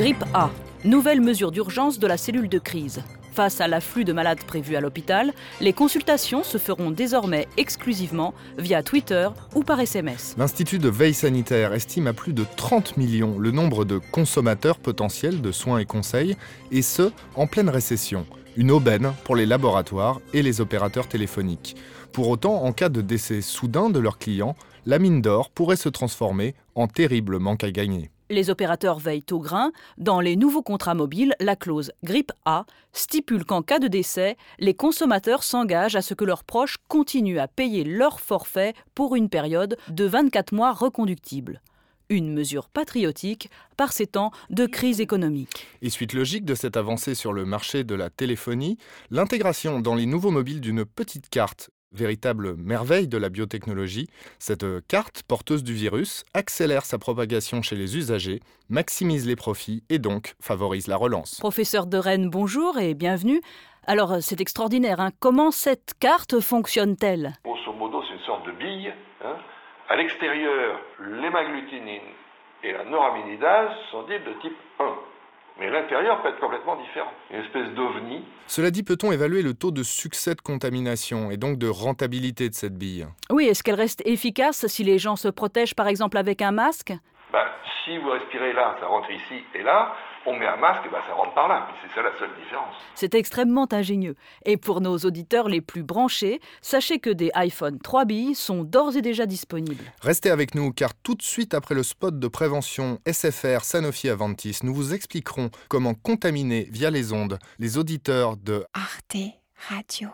Grippe A. Nouvelle mesure d'urgence de la cellule de crise. Face à l'afflux de malades prévus à l'hôpital, les consultations se feront désormais exclusivement via Twitter ou par SMS. L'Institut de veille sanitaire estime à plus de 30 millions le nombre de consommateurs potentiels de soins et conseils, et ce, en pleine récession. Une aubaine pour les laboratoires et les opérateurs téléphoniques. Pour autant, en cas de décès soudain de leurs clients, la mine d'or pourrait se transformer en terrible manque à gagner. Les opérateurs veillent au grain. Dans les nouveaux contrats mobiles, la clause grippe A stipule qu'en cas de décès, les consommateurs s'engagent à ce que leurs proches continuent à payer leur forfait pour une période de 24 mois reconductible une mesure patriotique par ces temps de crise économique. Et suite logique de cette avancée sur le marché de la téléphonie, l'intégration dans les nouveaux mobiles d'une petite carte Véritable merveille de la biotechnologie, cette carte porteuse du virus accélère sa propagation chez les usagers, maximise les profits et donc favorise la relance. Professeur de Rennes, bonjour et bienvenue. Alors c'est extraordinaire, hein. comment cette carte fonctionne-t-elle? Grosso modo, c'est une sorte de bille. Hein. À l'extérieur, l'hémagglutinine et la noraminidase sont dites de type 1. Mais l'intérieur peut être complètement différent, une espèce d'ovni. Cela dit, peut-on évaluer le taux de succès de contamination et donc de rentabilité de cette bille? Oui, est-ce qu'elle reste efficace si les gens se protègent par exemple avec un masque? Si vous respirez là, ça rentre ici et là on met un masque, et ben ça rentre par là. C'est ça la seule différence. C'est extrêmement ingénieux. Et pour nos auditeurs les plus branchés, sachez que des iPhone 3 billes sont d'ores et déjà disponibles. Restez avec nous car tout de suite après le spot de prévention SFR Sanofi Aventis, nous vous expliquerons comment contaminer via les ondes les auditeurs de Arte Radio.